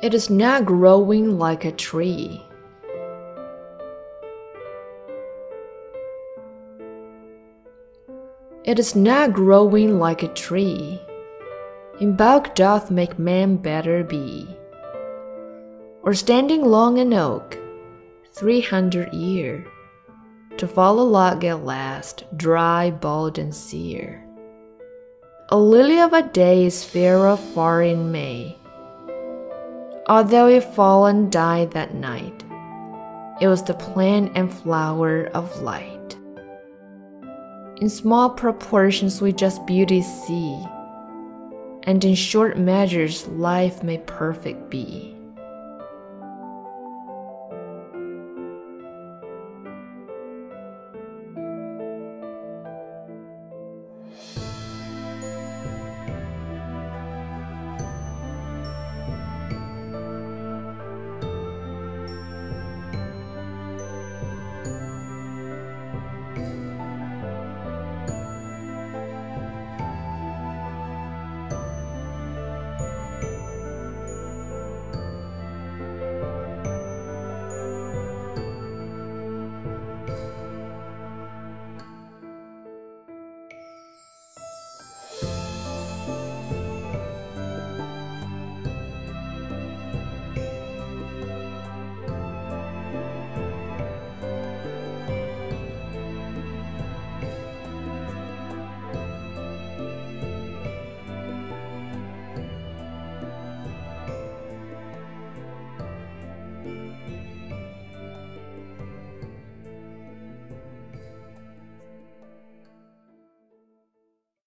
It is not growing like a tree. It is not growing like a tree. In bulk doth make man better be. Or standing long an oak, three hundred year, to fall a log at last, dry, bald, and sere. A lily of a day is fairer far in May. Although it fall and die that night, it was the plant and flower of light. In small proportions we just beauty see, and in short measures life may perfect be.